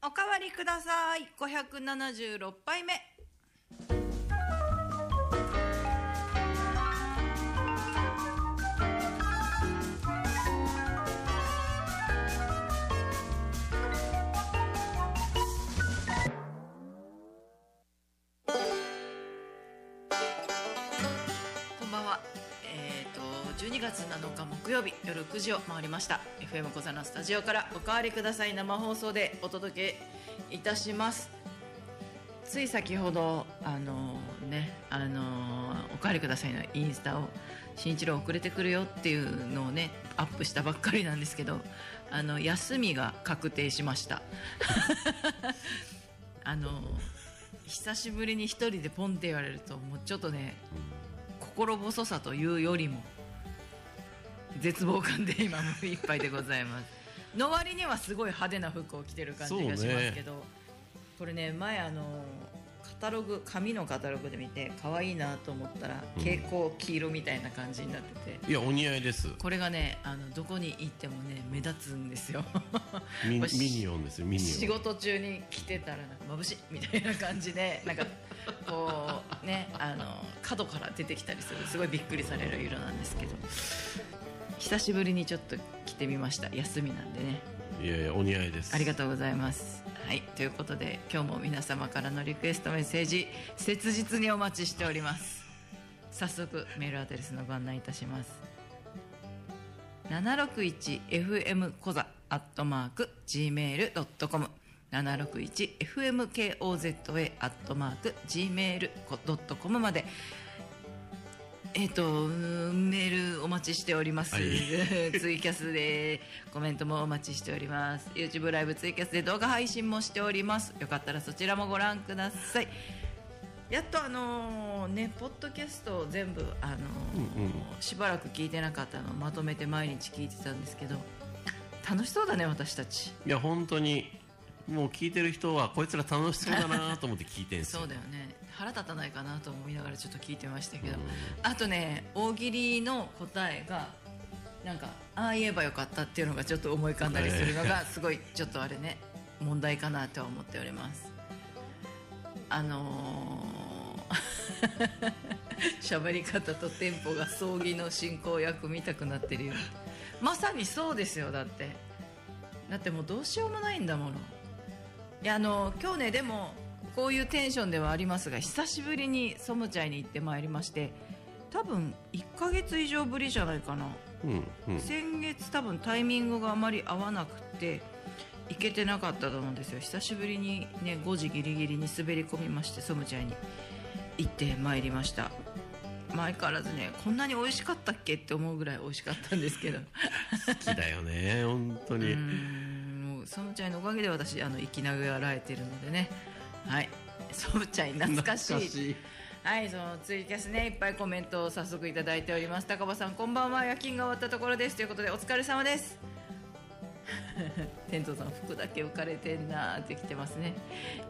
おかわりください。576杯目。12月7日木曜日夜9時を回りました。FM 小座のスタジオからおかわりください生放送でお届けいたします。つい先ほどあのねあのおかわりくださいのインスタを新一郎遅れてくるよっていうのをねアップしたばっかりなんですけどあの休みが確定しました。あの久しぶりに一人でポンって言われるともうちょっとね心細さというよりも絶望感で今もいっぱいでございます。の割にはすごい派手な服を着てる感じがしますけど、これね前あのカタログ紙のカタログで見て可愛いなと思ったら蛍光黄色みたいな感じになってて、いやお似合いです。これがねあのどこに行ってもね目立つんですよ。ミニオンですよミニオン。仕事中に着てたらなんか眩しいみたいな感じでなんかこうねあの角から出てきたりするすごいびっくりされる色なんですけど久しぶりにちょっと着てみました。休みなんでね。いやいやお似合いです。ありがとうございます。はい。ということで今日も皆様からのリクエストメッセージ切実にお待ちしております。早速メールアドレスのご案内いたします。761FM コザアットマーク Gmail.com 761FMKOZA アットマーク Gmail.com までえっ、とうーんメールお待ちしております、はい。ツイキャスでコメントもお待ちしております。YouTube ライブツイキャスで動画配信もしております。よかったらそちらもご覧ください。やっとあのねポッドキャストを全部あのーしばらく聞いてなかったのをまとめて毎日聞いてたんですけど楽しそうだね私たち。いや本当にもう聞いてる人はこいつら楽しそうだなと思って聞いてんすよ。そうだよね腹立たないかなと思いながらちょっと聞いてましたけど、あとね大喜利の答えがなんかああ言えばよかったっていうのがちょっと思い浮かんだりするのがすごいちょっとあれね問題かなとは思っております。あのー 喋り方とテンポが葬儀の進行役見たくなってるよまさにそうですよだって。だってもうどうしようもないんだもの。いやあの今日ねでもこういうテンションではありますが久しぶりにソムチャイに行ってまいりまして多分1ヶ月以上ぶりじゃないかな、うんうん。先月多分タイミングがあまり合わなくて行けてなかったと思うんですよ。久しぶりにね5時ギリギリに滑り込みましてソムチャイに行ってまいりました。前からずねこんなに美味しかったっけって思うぐらい美味しかったんですけど。好きだよね本当に。ソムチャイのおかげで私あの生きながらえてるのでねはい。ソムチャイ懐かしい。懐かしい。はいそのツイキャスねいっぱいコメントを早速いただいております。高場さんこんばんは。夜勤が終わったところです。ということでお疲れ様です。天童さん服だけ浮かれてんなーって来てますね。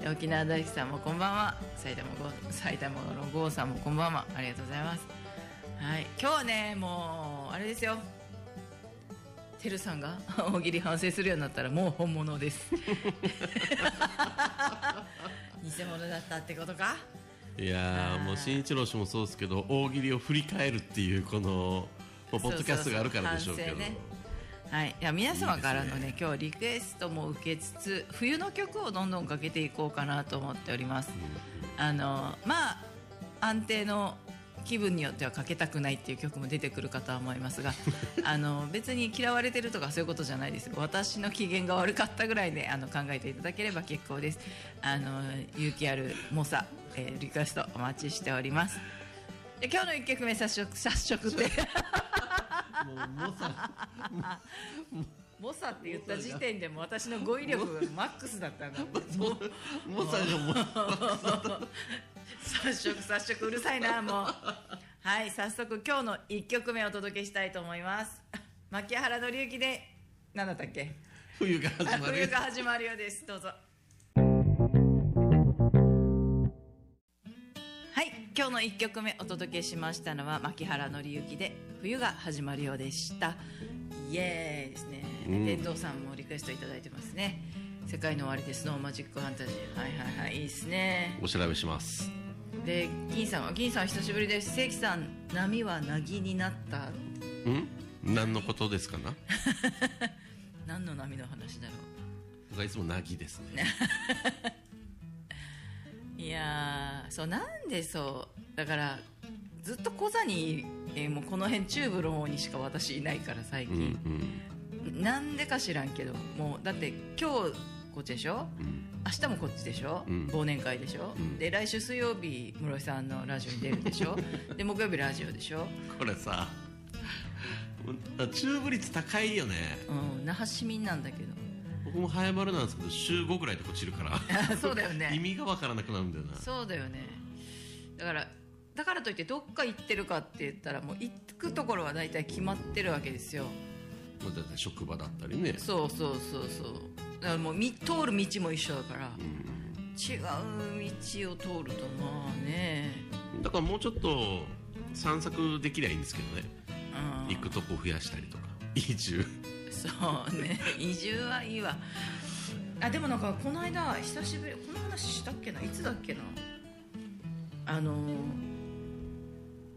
で沖縄大輝さんもこんばんは。埼玉ご埼玉の郷さんもこんばんは。ありがとうございます。はい。今日はねもうあれですよ。てるさんが 大喜利反省するようになったらもう本物です 偽物だったってことか？いやーもう新一郎氏もそうですけど大喜利を振り返るっていうこのまあポッドキャストがあるからでしょうけど。そうそうそう反省ね。はい、いや皆様からのね今日リクエストも受けつつ冬の曲をどんどんかけていこうかなと思っております、あのまあ安定の気分によってはかけたくないっていう曲も出てくるかとは思いますが あの別に嫌われてるとかそういうことじゃないです私の機嫌が悪かったぐらいであの考えていただければ結構です。あの勇気ある猛者、えーリクエストお待ちしております。で今日の1曲目早速早速って。もうもうさ猛者って言った時点でもう私の語彙力がマックスだったんだも うもうさが早速早速うるさいなもう。はい早速今日の1曲目をお届けしたいと思います。牧原紀之で何だったっけ？冬が始まる冬が始まるようです。どうぞ。はい今日の1曲目お届けしましたのは牧原紀之で冬が始まるようでした。イエーイですね。うん。天童さんもリクエストいただいてますね。世界の終わりでスノーマジックファンタジー。はいはいはいいいっすね。お調べしますで銀さんは銀さん久しぶりです。関さん波はなぎになった。ん？何のことですかな？何の波の話だろ僕はいつもなぎですね。う いやーそうなんでそうだからずっと小座に、えーもうこの辺中部の方にしか私いないから最うん近、なんでか知らんけどもうだって今日こっちでしょ？うん。うん明日もこっちでしょ、うん。忘年会でしょ、うん。で来週水曜日室井さんのラジオに出るでしょ？で木曜日ラジオでしょ、これさ中部率高いよね。うん、那覇市民なんだけど。僕も早丸なんですけど週5ぐらいで落ちるから。そうだよね。意味がわからなくなるんだよな。そうだよね。だからだからといってどっか行ってるかって言ったらもう行くところは大体決まってるわけですよ。もうだって職場だったりね。そうそうそうそうだからもうみ通る道も一緒だからうん。違う道を通るとまあね。だからもうちょっと散策できりゃいいんですけどね。うん。行くとこ増やしたりとか。移住。そうね。移住はいいわ。あでもなんかこの間久しぶりこの話したっけな？いつだっけな？あのー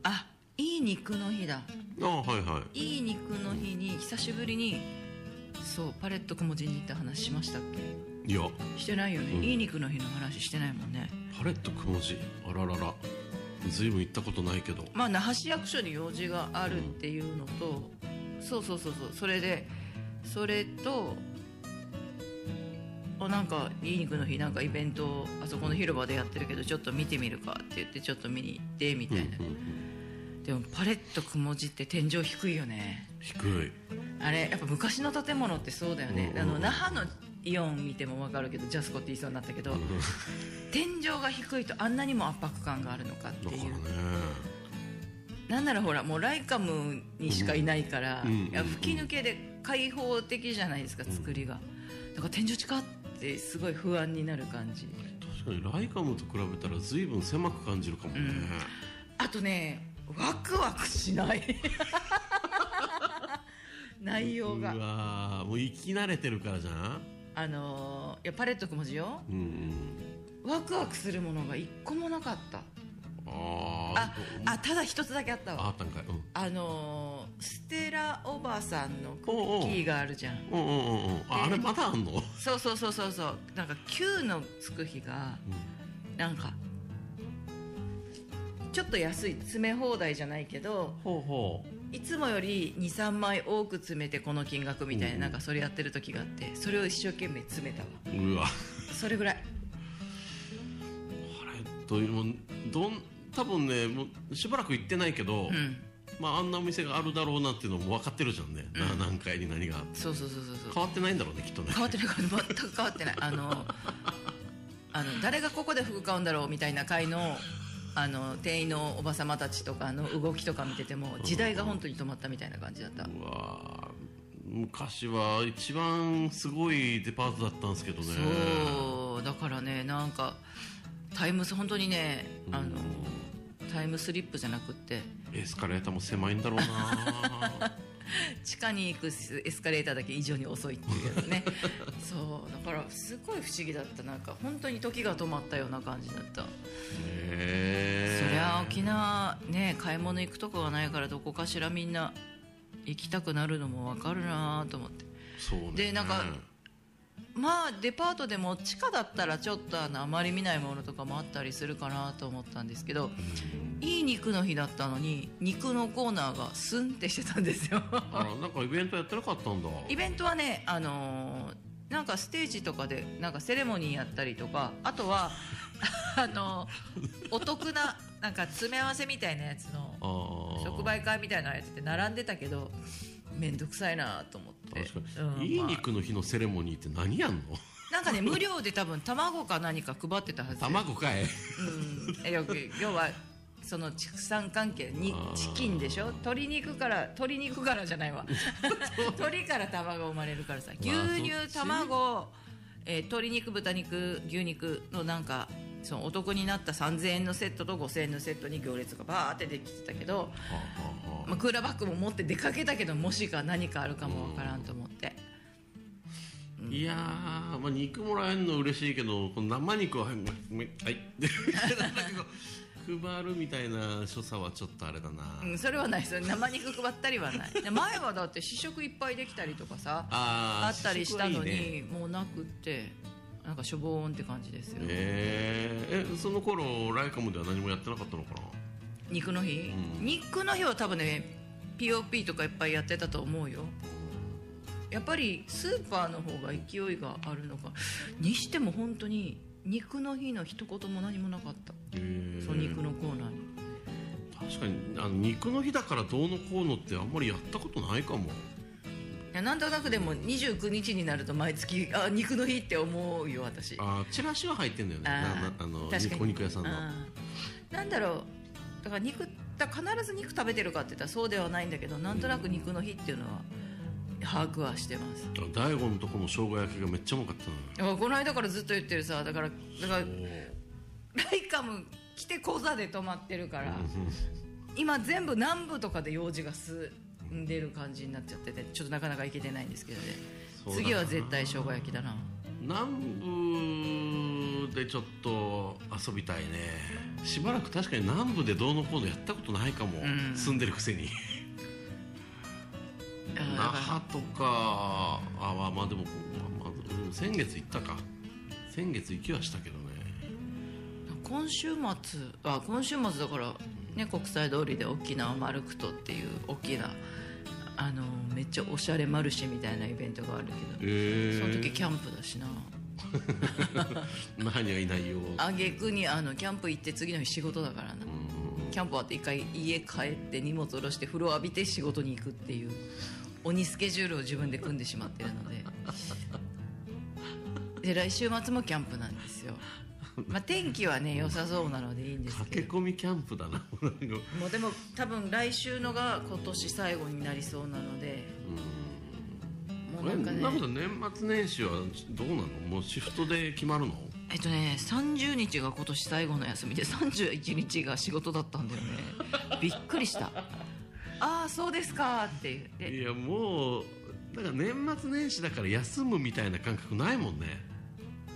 あいい肉の日だ。ああはいはい。いい肉の日に久しぶりにそうパレットくもじにって話しましたっいや。けしてないよね、うん。いい肉の日の話してないもんね。パレットくもじあららら。ずいぶん行ったことないけど。まあ那覇市役所に用事があるっていうのと、そうそうそうそうそれでそれとあなんかいい肉の日なんかイベントをあそこの広場でやってるけどちょっと見てみるかって言ってちょっと見に行ってみたいな、うんうんでもパレットくもじって天井低いよね。低い。あれやっぱ昔の建物ってそうだよね、うんあの那覇のイオン見ても分かるけどジャスコって言いそうになったけど、天井が低いとあんなにも圧迫感があるのかっていう。だからね。なんならほらもうライカムにしかいないから、うんいや吹き抜けで開放的じゃないですか作りが、だから天井近ってすごい不安になる感じ。確かにライカムと比べたらずいぶん狭く感じるかもね、あとねワクワクしない。内容が。うわーもう生き慣れてるからじゃん？あのーいやパレットくもじよ。うんうん。ワクワクするものが一個もなかった。ああただ一つだけあったわ。ああったんかい。うん。あのーステラおばさんのクッキーがあるじゃん。うんうんうんうん。ああれまだあんの、そうそうそうそうそう。なんか9のつく日がなんかちょっと安い詰め放題じゃないけどいつもより23枚多く詰めてこの金額みたいな,、うん。なんかそれやってる時があってそれを一生懸命詰めたわ。ううわ。それぐらい。あれというもうどん多分ねもうしばらく行ってないけど、うん。まあ、あんなお店があるだろうなっていうのも分かってるじゃんね、な何階に何が。そうそうそうそうそう。変わってないんだろうねきっとね。変わってない全く変わってない。あのあの誰がここで服買うんだろうみたいな会のあの店員のおば様たちとかの動きとか見てても時代が本当に止まったみたいな感じだった。うわー。昔は一番すごいデパートだったんですけどね。そうだからねなんかタイムス本当にねあのタイムスリップじゃなくって。エスカレーターも狭いんだろうな 地下に行くエスカレーターだけ異常に遅いっていうやつね。そうだからすごい不思議だったなんか本当に時が止まったような感じだった。へえそりゃ沖縄ね買い物行くとこがないからどこかしらみんな行きたくなるのも分かるなと思って。そうね。でなんかまあデパートでも地下だったらちょっとあのあまり見ないものとかもあったりするかなと思ったんですけどいい肉の日だったのに肉のコーナーがスンってしてたんですよ。あらなんかイベントやってなかったんだ。イベントはねあのーなんかステージとかでなんかセレモニーやったりとかあとは あのーお得ななんか詰め合わせみたいなやつのあー。即売会みたいなのやつって並んでたけど面倒くさいなと思って。確かうんに、いいまあ肉の日のセレモニーって何やんの？なんかね無料で多分卵か何か配ってたはず。卵かい。うん。えよく要はその畜産関係にチキンでしょ？鶏肉から鶏肉からじゃないわ。鶏から卵生まれるからさ牛乳ち卵、えー鶏肉豚肉牛肉のなんかそのお得になった3000円のセットと5000円のセットに行列がバーってできてたけど、まあ、クーラーバッグも持って出かけたけどもしか何かあるかもわからんと思って、うん。いやー、まあ、肉もらえるの嬉しいけどこの生肉ははい。はい配るみたいな所作はちょっとあれだな、うん、それはない。ですよ生肉配ったりはない。で前はだって試食いっぱいできたりとかさあったりしたのにね。もうなくってなんかしょぼーんって感じですよ、えー、えその頃ライカムでは何もやってなかったのかな？肉の日、うん。肉の日は多分ね POP とかいっぱいやってたと思うよ。やっぱりスーパーの方が勢いがあるのか。にしても本当に肉の日の一言も何もなかった。そう肉のコーナーに。確かにあの肉の日だからどうのこうのってあんまりやったことないかも。いやなんとなくでも29日になると毎月あ肉の日って思うよ私。あーチラシは入ってんだよね。なああの確かに。お肉屋さんの。なんだろう。だから肉だから必ず肉食べてるかって言ったらそうではないんだけどなんとなく肉の日っていうのは把握はしてます。大悟のとこの生姜焼きがめっちゃうまかったなだからこの間からずっと言ってるさだからだからライカム来て講座で泊まってるから今全部南部とかで用事が済ん。でる感じになっちゃっててちょっとなかなか行けてないんですけどね。次は絶対生姜焼きだな。南部でちょっと遊びたいね。しばらく確かに南部でどうのこうのやったことないかも、ん。住んでるくせに。那覇とかあまあまあでも、まあまあうん先月行ったか。先月行きはしたけどね。今週末あ今週末だから、ね、国際通りで沖縄マルクトっていう大きなあのめっちゃおしゃれマルシェみたいなイベントがあるけど、えその時キャンプだしな。那覇にはいないよあげくにあのキャンプ行って次の日仕事だからな、キャンプ終わって一回家帰って荷物下ろして風呂浴びて仕事に行くっていう鬼スケジュールを自分で組んでしまってるので。で来週末もキャンプなんですよ、まあ、天気はね良さそうなのでいいんですけど。駆け込みキャンプだな。なんかもうでも多分来週のが今年最後になりそうなので。もうなんかね。えな年末年始はどうなの？もうシフトで決まるの？えっとね30日が今年最後の休みで31日が仕事だったんだよね。びっくりした。ああそうですかっていうでいやもうだから年末年始だから休むみたいな感覚ないもんね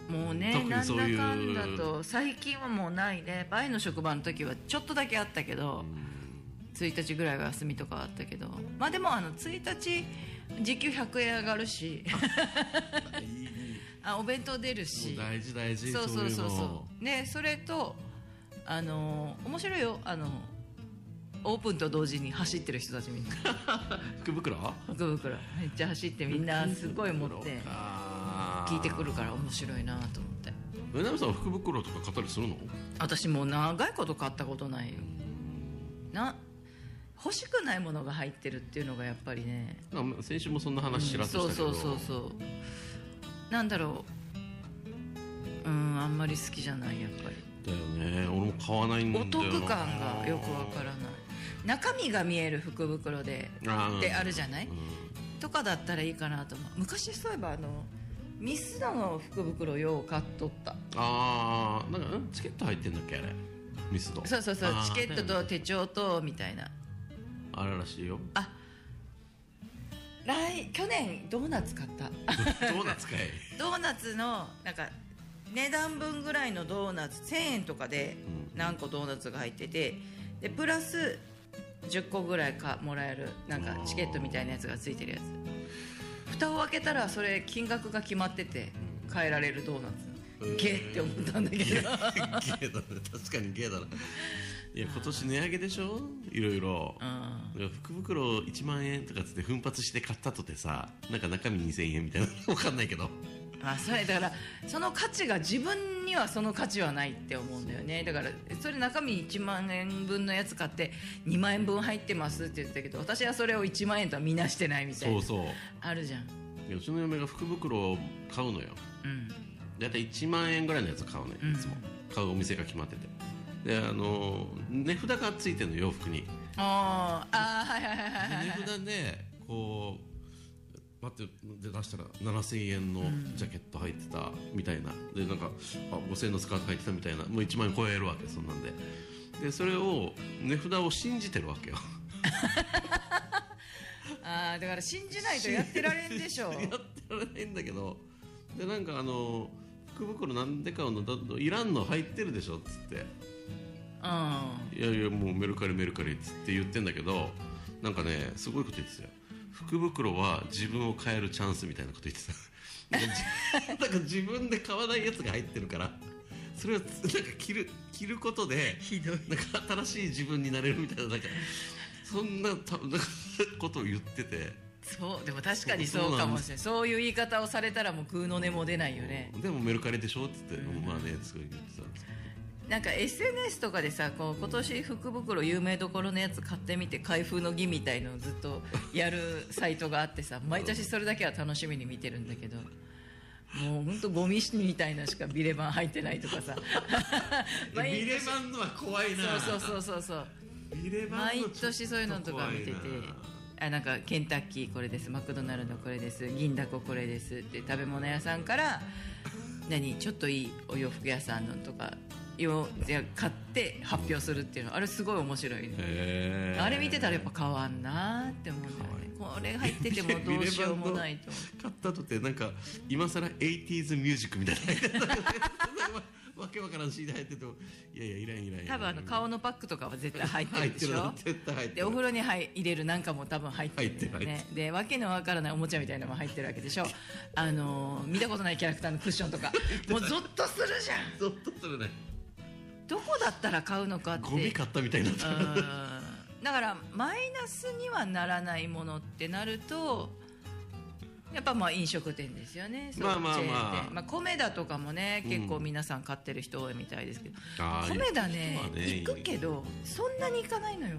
もうねなんだかんだと最近はもうないね。前の職場の時はちょっとだけあったけど1日ぐらいは休みとかあったけど。まあでもあの1日時給100円上がるし。あ お弁当出るし。大事大事そうそうそうそう。ねそれとあの面白いよ。あのオープンと同時に走ってる人たちみんな。福袋？福袋。めっちゃ走ってみんなすごい持って。聞いてくるから面白いなと思って。えなみさんは福袋とか買ったりするの？私もう長いこと買ったことない。よな欲しくないものが入ってるっていうのがやっぱりね。あ先週もそんな話ちらっとしたけど、そうそうそうそう。なんだろう。うんあんまり好きじゃないやっぱり。だよね。俺も買わないんだおよな。得感がよくわからない中身が見える福袋であー。であるじゃない、うん。とかだったらいいかなと思う。昔そういえばあのミスドの福袋よう買っとった。ああなんかん？チケット入ってんだっけあれ。ミスド。そうそうそう。チケットと手帳とみたいな。あれらしいよ。あ。来去年ドーナツ買った。ドーナツかい。ドーナツのなんか値段分ぐらいのドーナツ1000円とかで何個ドーナツが入っててでプラス10個ぐらいかもらえるなんかチケットみたいなやつがついてるやつ。蓋を開けたらそれ金額が決まってて変えられるドーナツ。ゲーって思ったんだけど。ゲーだね確かにゲーだな。いや今年値上げでしょ？いろいろ。うん福袋1万円とかつって奮発して買ったとてさなんか中身2000円みたいなわかんないけど。まあそれだからその価値が自分にはその価値はないって思うんだよね。だからそれ中身1万円分のやつ買って2万円分入ってますって言ってたけど私はそれを1万円とは見なしてないみたいな。そうそう。あるじゃん。うちの嫁が福袋を買うのよ。うん。大体1万円ぐらいのやつ買うねうん。いつも、買うお店が決まってて。であの値札がついてるの洋服に。あーあーはいはいはいはいはい値札でこうパッてで出したら7000円のジャケット入ってたみたいな。でなんかあ5000円のスカート入ってたみたいな。もう1万円超えるわけそんなんで。でそれを値札を信じてるわけよ。あーだから信じないとやってられんでしょ やってられないんだけど。でなんかあの福袋なんでかの？だいらんの入ってるでしょ？っつって。うん。いやいやもうメルカリメルカリっつって言ってんだけどなんかねすごいこと言ってたよ福袋は自分を変えるチャンスみたいなこと言ってた。なんかじなんか自分で買わないやつが入ってるから。それをなんか着る着ることでなんか新しい自分になれるみたいななんかそんなたなんかことを言ってて。そうでも確かにそうかもしれないそういう言い方をされたらもう空の音も出ないよね。でもメルカリでしょって言って、まあねすごい言ってたんですなんか SNS とかでさこう今年福袋有名どころのやつ買ってみて開封の儀みたいのをずっと やるサイトがあってさ毎年それだけは楽しみに見てるんだけどもう本当ゴミみたいなしかビレバン入ってないとかさ。毎ビレバンのは怖いな。そうそうそうそうそう。ビレバンの毎年そういうのとか見ててあなんかケンタッキーこれですマクドナルドこれです銀だここれですって食べ物屋さんから何ちょっといいお洋服屋さんのとかよじゃ買って発表するっていうのあれすごい面白いね。あれ見てたらやっぱ変わんなって思うんだよね。これ入っててもどうしようもないと買った後ってなんか今更 80s ミュージックみたいな。わけわからん CD 入っててもいやいやいらんいらん多分あの顔のパックとかは絶対入ってるるでしょ。絶対入っでお風呂に入入れるなんかも多分入ってるね。でわけのわからないおもちゃみたいなのも入ってるわけでしょ。あのー見たことないキャラクターのクッションとか。もうゾッとするじゃん。ゾッとするねどこだったら買うのかって。ゴミ買ったみたいになった。うん。だからマイナスにはならないものってなるとやっぱまあ飲食店ですよね。そうまあまあ。まあまあ、米田とかもねうん。結構皆さん買ってる人多いみたいですけど、あー米田ねね行くけどそんなに行かないのよ。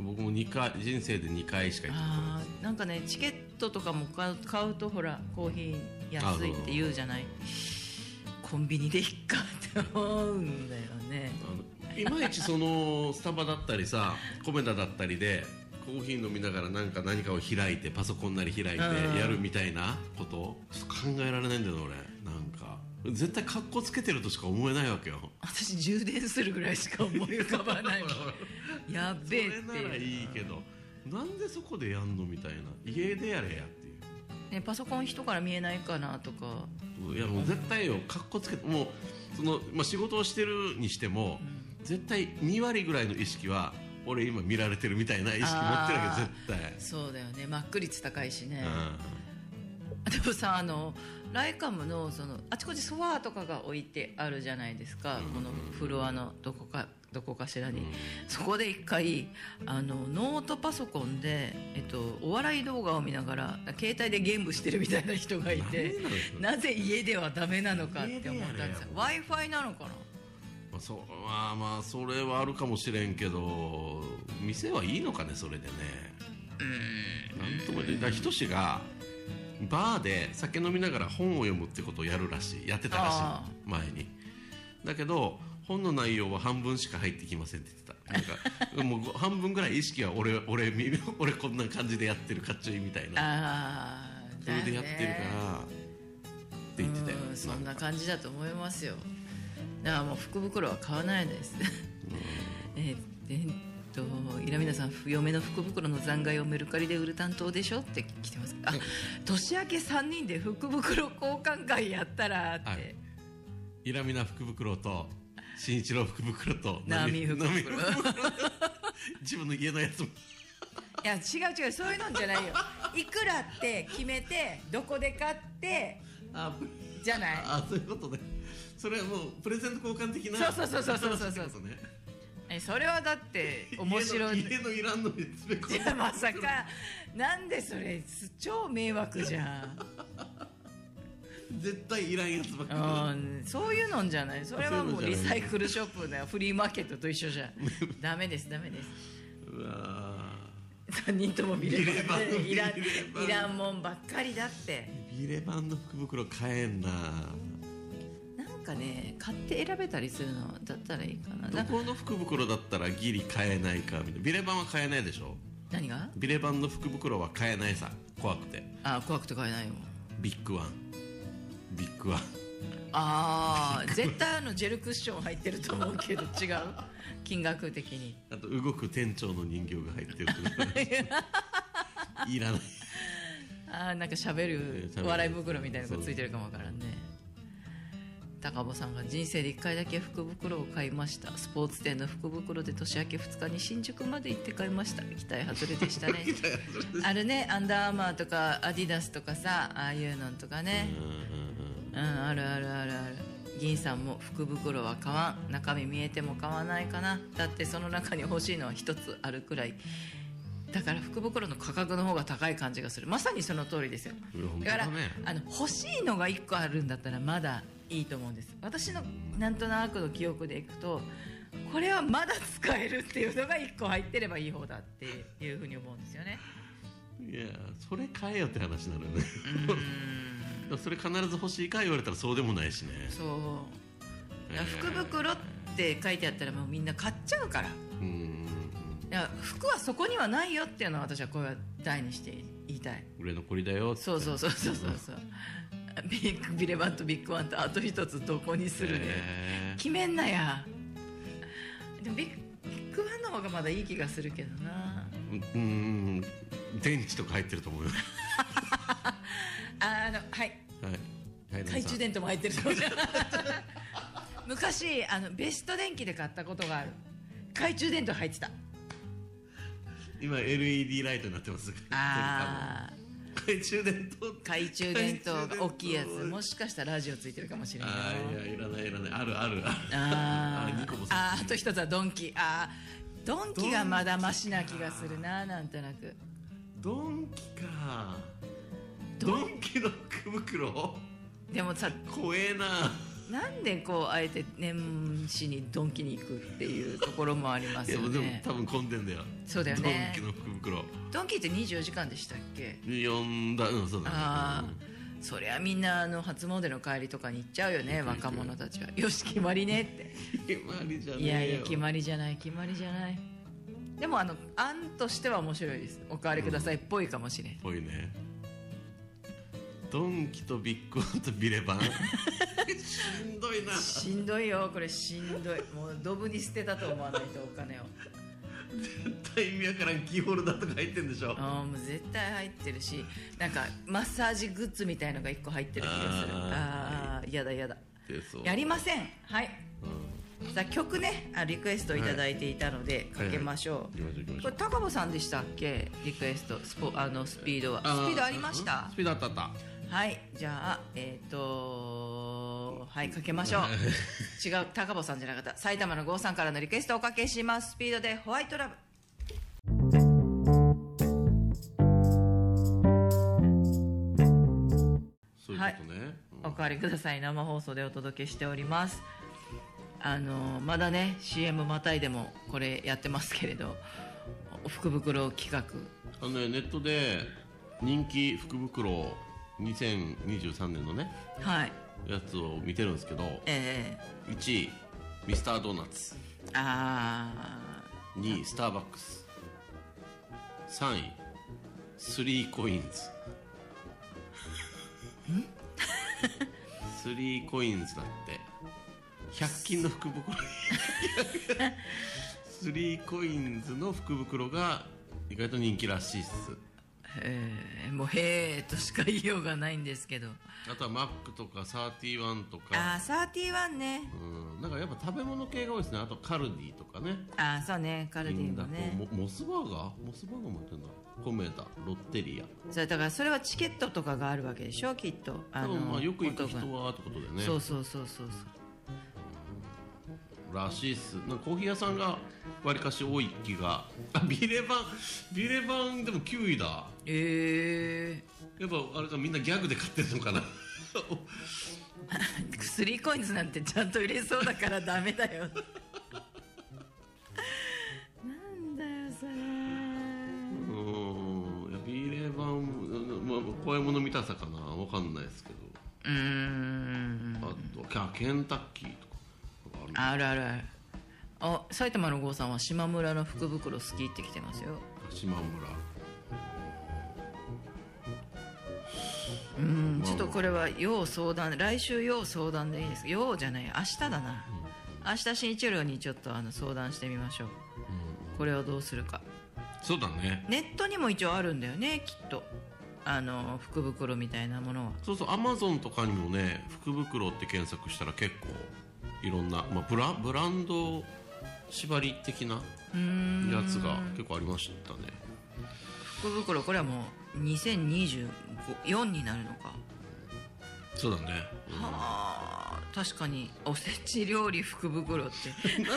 僕も2回人生で2回しか行ったことなんかねチケットとかも買う買うとほらコーヒー安いって言うじゃないコンビニでいっかって思うんだよね。いまいちそのスタバだったりさ米田だったりでコーヒー飲みながらなんか何かを開いてパソコンなり開いてうん。やるみたいなこと考えられないんだよな俺。なんか。絶対格好つけてるとしか思えないわけよ。私充電するぐらいしか思い浮かばない やっそべえってれならいういいけどなんでそこでやんのみたいな。家でやれやね、パソコン人から見えないかなとか。いやもう絶対よかっこつけてもうその、まあ、仕事をしてるにしても、絶対2割ぐらいの意識は俺今見られてるみたいな意識持ってるわけ絶対。そうだよね。マック率高いしね、うでもさあのライカムのそのあちこちソファーとかが置いてあるじゃないですか、このフロアのどこかどこかしらに、そこで一回あのノートパソコンで、えっと、お笑い動画を見ながら携帯でゲームしてるみたいな人がいてなぜ家ではダメなのかって思ったんですよ。w i f i なのかな？まあ、そうまあまあそれはあるかもしれんけど店はいいのかねそれでね。なんとも言えながバーで酒飲みながら本を読むってことをやるらしい。やってたらしあい前に。だけど本の内容は半分しか入ってきませんって言ってた。なんかもうご半分ぐらい意識は俺 俺み俺こんな感じでやってるかっちょいいみたいな。ああそれでやってるからって言ってたよ。うんそんな感じだと思いますよ。だからもう福袋は買わないです。ええっと稲皆さん嫁の福袋の残骸をメルカリで売る担当でしょって来てます。あ年明け3人で福袋交換会やったらって、はい。イラミナ福袋と新一郎福袋と波福袋。波 自分の家のやつも。いや違う違うそういうのんじゃないよ。いくらって決めてどこで買ってあじゃない？あそういうことね。それはもうプレゼント交換的なそうそうそうそうそうそうことね。えそれはだって面白い。家のいらんのに詰め込んでまさか。なんでそれ超迷惑じゃん絶対いらんやつばっかうん。そういうのんじゃない。それはもうリサイクルショップだよフリーマーケットと一緒じゃん。ダメですダメです。りうわ3人とも見れ見ればばいらいらんもんばっかりだって。ービレバンの福袋買えんな。なんかね買って選べたりするのだったらいいかな。などこの福袋だったらギリ買えないかみたいな。ビレバンは買えないでしょ？何が？ビレバンの福袋は買えないさ。怖くて。あ怖くて買えないよ。ビッグワンビッグワンああ絶対あのジェルクッション入ってると思うけど違う。金額的に。あと動く店長の人形が入ってるとか。いらない。あーなんか喋る喋る笑い袋みたいなのがついてるかもわからんね。高保さんが人生で1回だけ福袋を買いました。スポーツ店の福袋で年明け2日に新宿まで行って買いました。期待外れでしたね。あるねアンダーアーマーとかアディダスとかさああいうのとかね。うんうんあるあるあるある。銀さんも福袋は買わん。中身見えても買わないかな。だってその中に欲しいのは一つあるくらい。だから福袋の価格の方が高い感じがする。まさにその通りですよ。だからあの欲しいのが1個あるんだったらまだいいと思うんです。私のなんとなくの記憶でいくとこれはまだ使えるっていうのが1個入ってればいい方だっていうふうに思うんですよね。いやそれ買えよって話になるよねそれ必ず欲しいか言われたらそうでもないしね。そう。えー。福袋って書いてあったらもうみんな買っちゃうから。うんいや服はそこにはないよっていうのは私はこれは大にして言いたい。売れ残りだよって。そうそうそうそうそうそう。ビッグビレバンとビッグワンとあと一つどこにするで、へー。決めんなや。でもビッグワンの方がまだいい気がするけどな。うんうん。電池とか入ってると思うよ あのはい。はい。はい懐中電灯も入ってる昔あのベスト電機で買ったことがある。懐中電灯入ってた。今 LED ライトになってます。ああ懐中電灯。懐中電灯が大きいやつ。もしかしたらラジオついてるかもしれないよあーいやいらないいらない。あるある。あるあああと一つはドンキ。あードンキがまだマシな気がするななんとなく。ドンキかドドンキの福袋？でもさ怖えな。なんでこうあえて年始にドンキに行くっていうところもありますよいやでもね多分混んでんだよ。そうだよね。ドンキの福袋。ドンキって24時間でしたっけ？呼んだうんそうだね。ああそりゃみんなあの初詣の帰りとかに行っちゃうよね若者たちは。よし決まりねって。うん決まりじゃねえよ。いやいや決まりじゃない決まりじゃない。でもあの案としては面白いです。おかわりください。っぽいかもしれん。ぽいねドンキとビッグワンとビレバン。しんどいな。しんどいよ。これしんどい。もうドブに捨てたと思わないとお金を。絶対意味わからんキーホルダーとか入ってんでしょ。ああもう絶対入ってるしなんかマッサージグッズみたいのが1個入ってる気がする。ああーやだやだ。やりません。はい。うん。さあ曲ね。あリクエストいただいていたのでかけましょう、行きましょう行きましこれ高保さんでしたっけ？リクエスト。スポあのスピードは。スピあードありました？スピードあったあったはいじゃあえっ、とはいかけましょう。違う高保さんじゃなかった。埼玉の郷さんからのリクエストをおかけします。スピードでホワイトラブ。そういうことね、おかわりください。生放送でお届けしております。あのまだね CM またいでもこれやってますけれど福袋企画。あのねネットで人気福袋2023年のねはい。やつを見てるんですけどええ。1位ミスタードーナツ。あ2位スターバックス。3位スリーコインズ。スリーコインズだって100均の福袋。スリーコインズの福袋が意外と人気らしいっす。ーえーもうへえとしか言いようがないんですけど。あとはマックとかサーティワンとか。ああサーティワンね。うん。なんかやっぱ食べ物系が多いですね。あとカルディとかね。ああそうね。カルディもね。モスバーガー？モスバーガーもやってんだ。コメダロッテリア。それだからそれはチケットとかがあるわけでしょ？きっと。あ多分まあよく行く人はってことでね。そうそうそうそうそうらしいっす。なんかコーヒー屋さんがわりかし多い気が。あビレバンビレバンでも9位だ。えやっぱあれかみんなギャグで買ってるのかな。えー、スリーコインズなんてちゃんと入れそうだからダメだよ。なんだよそれ。うん。いやビレバン、まあ、怖いもの見たさかな。わかんないですけど。うーん。あとキャケンタッキーとかあるあるある。あるあ埼玉の郷さんは島村の福袋好きって来てますよ。島村。うんちょっとこれは要相談来週要相談でいいです。か要じゃない明日だな、明日新一郎にちょっとあの相談してみましょう、これをどうするか。そうだね。ネットにも一応あるんだよねきっと。あの福袋みたいなものは。そうそうアマゾンとかにもね福袋って検索したら結構いろんな、まあ、ブラブランド縛り的なやつが結構ありましたね。福袋これはもう2024になるのか。そうだね、うん。はあ確かに。おせち料理福袋って。な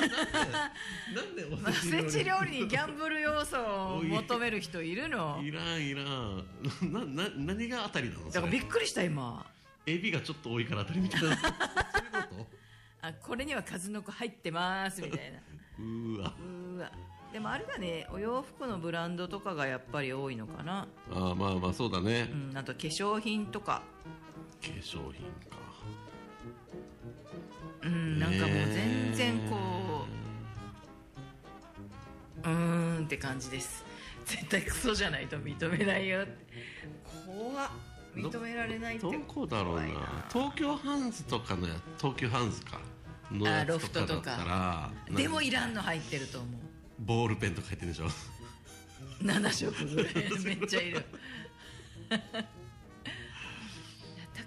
んでお おせち料理にギャンブル要素を求める人いるの？いらんいらん。なな何が当たりなの？だからびっくりした今。エビがちょっと多いから当たりみたいなあこれには数の子入ってますみたいな。と うーわ。うーわ。でもあれだねお洋服のブランドとかがやっぱり多いのかな。あーまあまあそうだね、うんあと化粧品とか。化粧品か。うんなんかもう全然こううーんって感じです。絶対クソじゃないと認めないよって。怖っ認められないってどこだろうな。東京ハンズとかのや東急ハンズか。のやつとかだったらでもいらんの入ってると思う。ボールペンとか入ってるでしょ。7色ぐらい。めっちゃいる。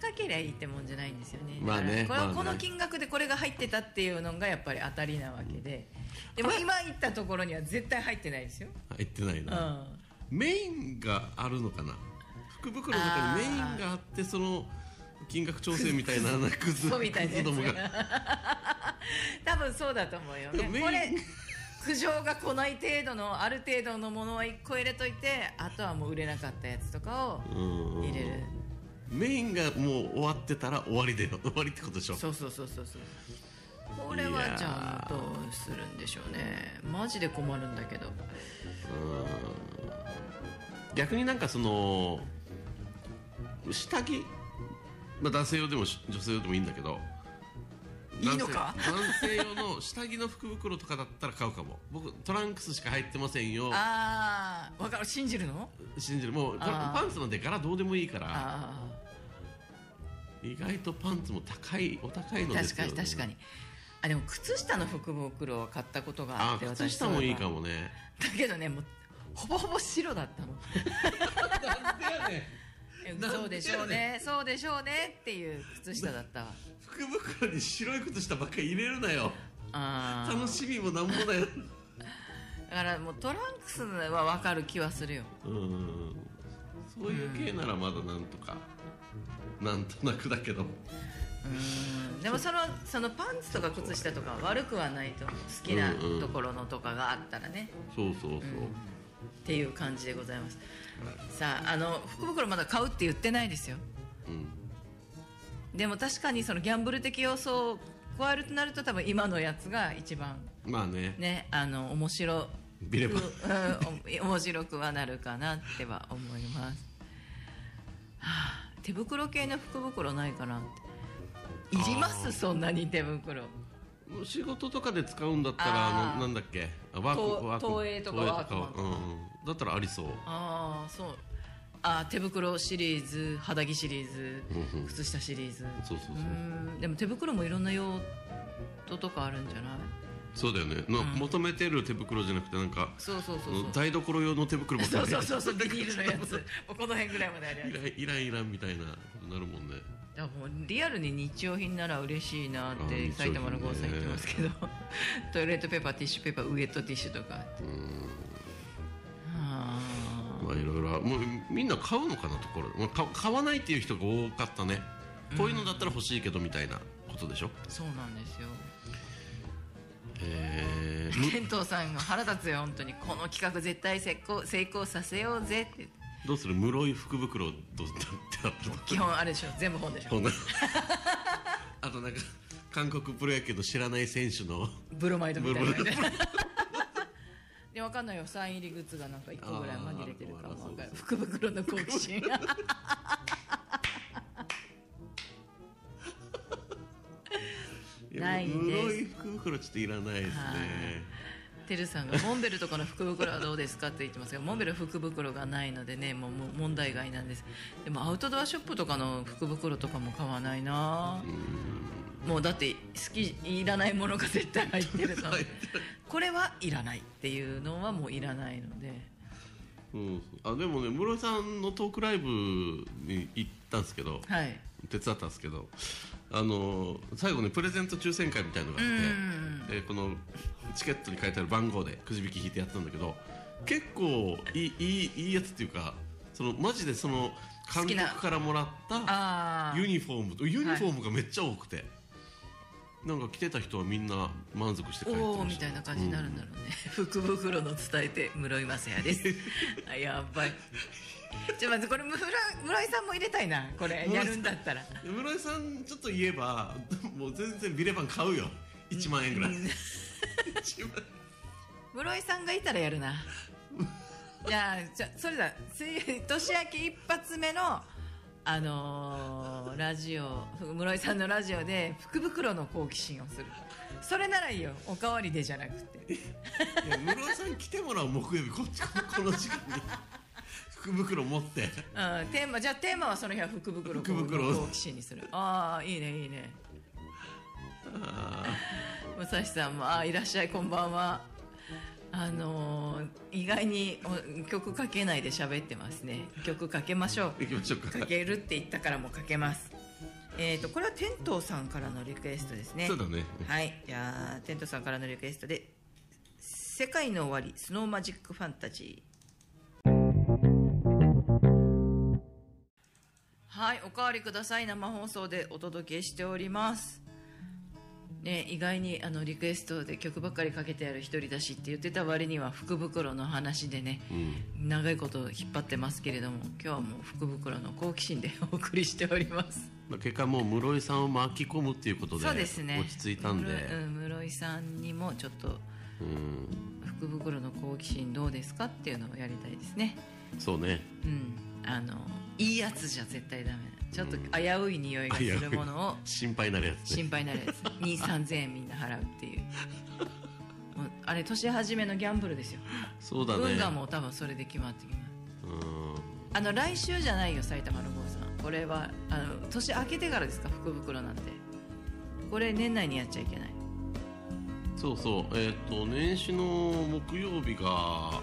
高けりゃいいってもんじゃないんですよね。まあねここの金額でこれが入ってたっていうのがやっぱり当たりなわけで。でも今言ったところには絶対入ってないですよ、入ってないうん、な、メインがあるのかな福袋の中にメインがあってその金額調整みたいななクズみたいなやつが多分そうだと思うよメインこれ苦情が来ない程度のある程度のものは1個入れといてあとはもう売れなかったやつとかを入れるメインがもう終わってたら終わりだよ終わりってことでしょそうそうそうそうそうこれはじゃあどうするんでしょうねマジで困るんだけどうん逆になんかその下着、まあ、男性用でもし女性用でもいいんだけど。いいのか？男性用の下着の福袋とかだったら買うかも。僕トランクスしか入ってませんよ。ああ分かる。信じるの？信じる。もうパンツなんて柄どうでもいいから。あ意外とパンツも高いお高いのですよ。かに確かに。あでも靴下の福袋は買ったことがああって靴下もいいかももねだけどねもうほぼほぼ白だったの なんでやねん。えそうでしょうね。そうでしょうねっていう靴下だったわ。福袋に白い靴下ばっかり入れるなよ。あー。楽しみもなんもだよだからもうトランクスは分かる気はするよ。うん。そういう系ならまだなんとか。なんとなくだけど。うん。でもそのそのパンツとか靴下とかは悪くはないと好きなうんうん。ところのとかがあったらね、そうそうそう、っていう感じでございます。さああの福袋まだ買うって言ってないですよ。うんでも確かにそのギャンブル的要素を加えるとなると多分今のやつが一番まあね。ねあの面白ビレバくうんお面白くはなるかなっては思います、はあ、手袋系の福袋ないかなって。いります？そんなに手袋仕事とかで使うんだったらあのなんだっけ？あワー東クワーク。東映とかワークうんうん。だったらありそうああそう。あー手袋シリーズ肌着シリーズうんうん。靴下シリーズ。そうそうそう。うん。でも手袋もいろんな用途とかあるんじゃない？そうだよね。の、求めてる手袋じゃなくてなんかそうそうそうそう。台所用の手袋ばっかりそうそうそうそうビニールのやつ。もうこの辺ぐらいまであるやついらんいらんいらんみたいなことになるもんねだもうリアルに日用品なら嬉しいなっあて埼玉の郷さん言ってますけど。トイレットペーパーティッシュペーパーウエットティッシュとか。あ。まあいろいろもうみんな買うのかなところ、まあ、買買わないっていう人が多かったね。こういうのだったら欲しいけどみたいなことでしょ？ーそうなんですよ。えー、む 健藤さんが腹立つよ本当に。この企画絶対成功成功させようぜってどうする？室井福袋どうだって基本あれでしょ。全部本でしょ。あとなんか韓国プロ野球の知らない選手のブロマイドみたいなでわかんないよ。サイン入りグッズがなんか1個ぐらい紛れてるかもわか福袋の好奇心ないです。室井福袋ちょっといらないですねてるさんがモンベルとかの福袋はどうですかって言ってますがモンベル福袋がないのでねもう問題外なんです。でもアウトドアショップとかの福袋とかも買わないな。もうだって好きいらないものが絶対入ってるのこれはいらないっていうのはもういらないので。うん、あでもね室井さんのトークライブに行ったんですけどはい。手伝ったんですけどあの最後ねプレゼント抽選会みたいのがあって、でこのチケットに書いてある番号でくじ引き引いてやったんだけど結構いいいいいいやつっていうかそのマジでその監督からもらったユニフォームとユニフォームがめっちゃ多くて、なんか着てた人はみんな満足して帰ってましたおおみたいな感じになるんだろうね、福袋の伝えて室井雅也です。あやばい ちょまずこれ室井室井さんも入れたいなこれやるんだったら。室井さんちょっと言えば もう全然ビレバン買うよ。1万円ぐらい。1万室井さんがいたらやるな。じゃあじゃあそれだ。水年明け一発目のあのーラジオ室井さんのラジオで福袋の好奇心をする。それならいいよ。おかわりでじゃなくて。いや室井さん来てもらう木曜日こっちここの時間に福袋持って。うん、テーマじゃあテーマはその日は福袋福袋。の好奇心にする。ああいいねいいね。武蔵さんもあーいらっしゃいこんばんは。あのー意外にお曲かけないで喋ってますね。曲かけましょう。行きましょうか。かけるって言ったからもうかけます。えーとこれはテントウさんからのリクエストですね。そうだね。はい。じゃあテントウさんからのリクエストで「世界の終わりスノーマジックファンタジー」はいおかわりください。生放送でお届けしております。ね、意外にあのリクエストで曲ばっかりかけてやる一人だしって言ってた割には福袋の話でね、長いこと引っ張ってますけれども今日はもう福袋の好奇心でお送りしております。まあ結果もう室井さんを巻き込むっていうことでそうですね。落ち着いたんで。室井うん室井さんにもちょっとうん。福袋の好奇心どうですかっていうのをやりたいですね。そうね。うんあのいいやつじゃ絶対ダメ。ちょっと危うい匂いがするものを心配になるやつね。心配になるやつ。2 3 0 0 0円みんな払うっていう。もうあれ年始めのギャンブルですよ。そうだね。運がもう多分それで決まってきます。うん。あの来週じゃないよ埼玉の郷さん。これはあの年明けてからですか？福袋なんて。これ年内にやっちゃいけない。そうそう。えっ、と年始の木曜日が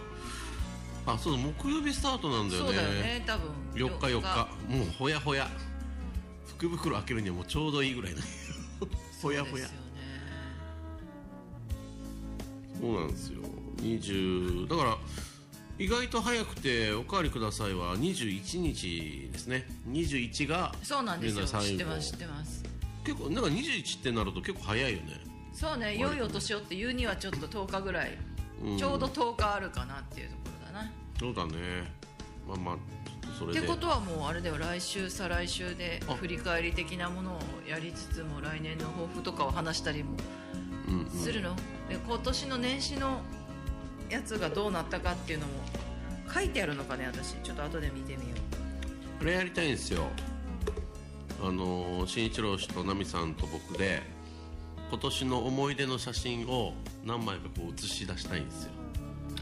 あそうだ木曜日スタートなんだよね。そうだよね多分。4日4日。もうほやほや。福袋開けるにはもうちょうどいいぐらいな ほやほや。そうなんですよ。20だから意外と早くておかわりくださいは21日ですね。21がそうなんですよ。知ってます知ってます。結構なんか21ってなると結構早いよね。そうね良いお年をって言うにはちょっと10日ぐらい、うん。ちょうど10日あるかなっていうだな。そうだね。まあまあちょっとそれで。ってことはもうあれだよ来週再来週であ。振り返り的なものをやりつつも来年の抱負とかを話したりもうんうん。するの、で今年の年始のやつがどうなったかっていうのも書いてあるのかね私。ちょっと後で見てみよあれやりたいんですよ。あの新一郎氏と奈美さんと僕で今年の思い出の写真を何枚かこう写し出したいんですよ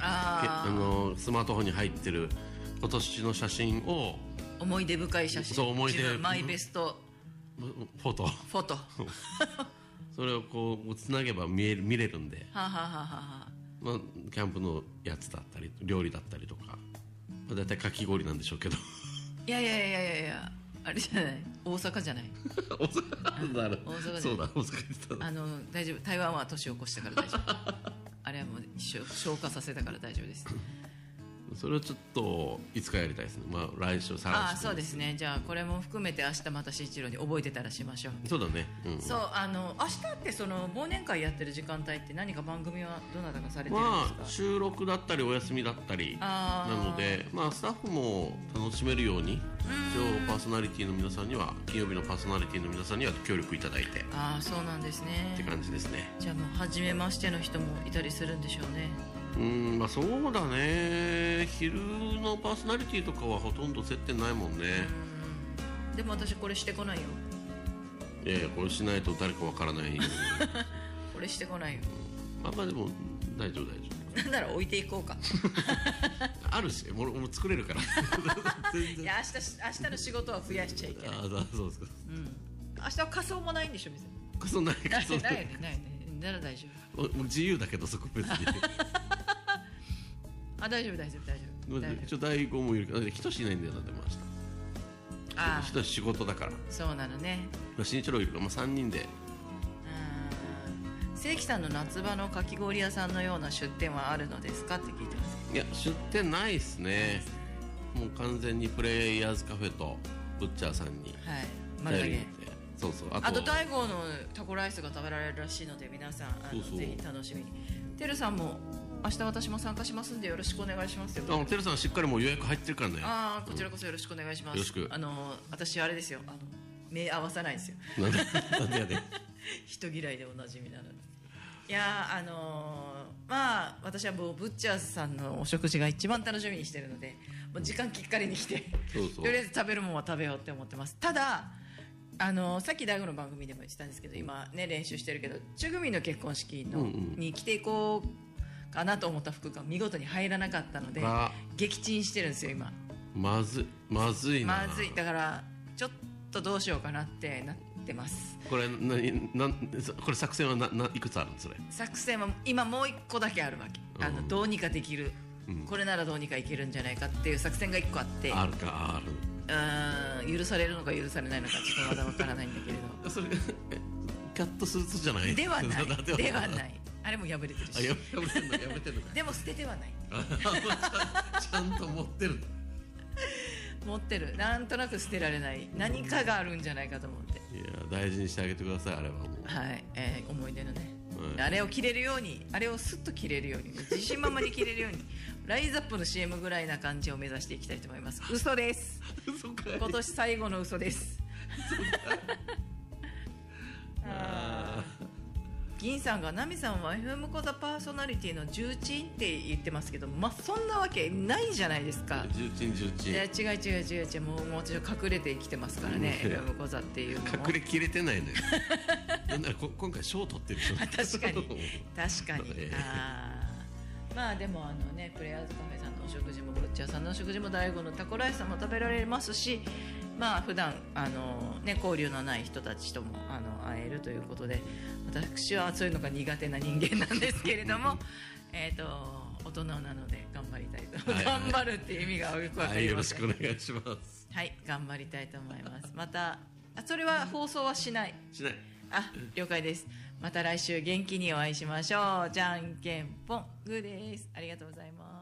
ああのスマートフォンに入ってる今年の写真をあ思い出深い写真。そう思い出マイベスト。フォト。フォト。は それをこうつなげば見える見れるんで、あ、はあはあはあはあ、まあ、キャンプのやつだったり料理だったりとか、まあ、大体かき氷なんでしょうけど。いやいやいやいやいやあれじゃない。大阪じゃない。大阪だ大阪そうだ大阪あの大丈夫。台湾は年を越したから大丈夫あれはもう一生消化させたから大丈夫です。それをちょっといつかやりたいですね。まあ来週再来週ああそうですね。じゃあこれも含めて明日また新一郎に覚えてたらしましょう。そうだね。うん。そうあの明日ってその忘年会やってる時間帯って何か番組はどなたかされてるんまですか、あ収録だったりお休みだったりなのでまあスタッフも楽しめるように一応パーソナリティの皆さんには金曜日のパーソナリティの皆さんには協力いただいてっああそうなんですね。て感じですね。じゃあもう初めましての人もいたりするんでしょうねうんまあそうだね。昼のパーソナリティとかはほとんど接点ないもんね。うんでも私これしてこないよ。いやいやこれしないと誰かわからない。これしてこないよ。まあまあでも大丈夫大丈なんなら置いていこうか。夫 あるしもうもう作れるから。全然。いや明日明日の仕事は増やしちゃいけない。ああそうですか。明日は仮装もないんでしょ別に。そんなないそんなないない。よねなら大丈夫。自由だけどそこ別にあ大丈夫大丈夫大丈夫。一応大悟もいるけど人しいないんだよなでもあ。明日人仕事だから。そうなのね。新一郎いるから、まあ、3人で。うん。正規さんの夏場のかき氷屋さんのような出店はあるのですかって聞いてます。いや出店ないっすね。もう完全にプレイヤーズカフェとブッチャーさんに。はい。丸投げそうそう。あと大悟のタコライスが食べられるらしいので皆さんあのぜひ楽しみ。にてるさんも明日私も参加しますんでよろしくお願いしますよ。あのテルさんしっかりもう予約入ってるからね。ああこちらこそよろしくお願いします、よろしく。あの私あれですよ。あの目合わさないですよ。なんでなんでやね 人嫌いでおなじみなのでいやーあのーまあ私はもうブッチャーズさんのお食事が一番楽しみにしてるのでもう時間きっかりに来てとりあえず食べるもんは食べようって思ってます。ただあのーさっき大悟の番組でも言ってたんですけど今ね練習してるけど中組の結婚式の、うんうん。に着ていこうかなと思った服が見事に入らなかったのであ撃沈してるんですよ今。まずいまずいな。まずい。だからちょっとどうしようかなってなってます。これ何なんこれ作戦はなないくつあるの？それ。作戦は今もう一個だけあるわけ、あのうんどうにかできる、うん。これならどうにかいけるんじゃないかっていう作戦が一個あって。あるかあるうーん許されるのか許されないのかちょっとまだわからないんだけれど。それえキャットスーツじゃない。ではない。で ではない。いあれも破れてるし。あやめてんのやめてんのか。でも捨ててはない。あちゃんと持ってる持ってる。なんとなく捨てられない。何かがあるんじゃないかと思って。いや大事にしてあげてくださいあれはもう。はい、えー思い出のね、はいあれを着れるようにあれをスッと着れるように自信満々に着れるように ライズアップの CM ぐらいな感じを目指していきたいと思います。嘘です。今年最後の嘘です。あー銀さんが「ナミさんは FM 講座パーソナリティの重鎮って言ってますけどまあそんなわけないじゃないですか。重鎮重鎮。いや違う違う違う違うもうもう私は隠れて生きてますからねうん FM 講座っていうのも。隠れきれてないね なんならこ今回賞取ってる人。確かに。確かに、ええ。あー。まあでもあのねプレイヤーズカフェさんのお食事もブッチャーさんのお食事も大悟のタコライスも食べられますしまあ普段あのね交流のない人たちともあの会えるということで私はそういうのが苦手な人間なんですけれども えっと大人なので頑張りたいと、はい頑張るっていう意味がよくわかはいよろしくお願いします。はい頑張りたいと思います。またあそれは放送はしない。しない。あ了解です。また来週元気にお会いしましょう。じゃんけんぽん。グーです。ありがとうございます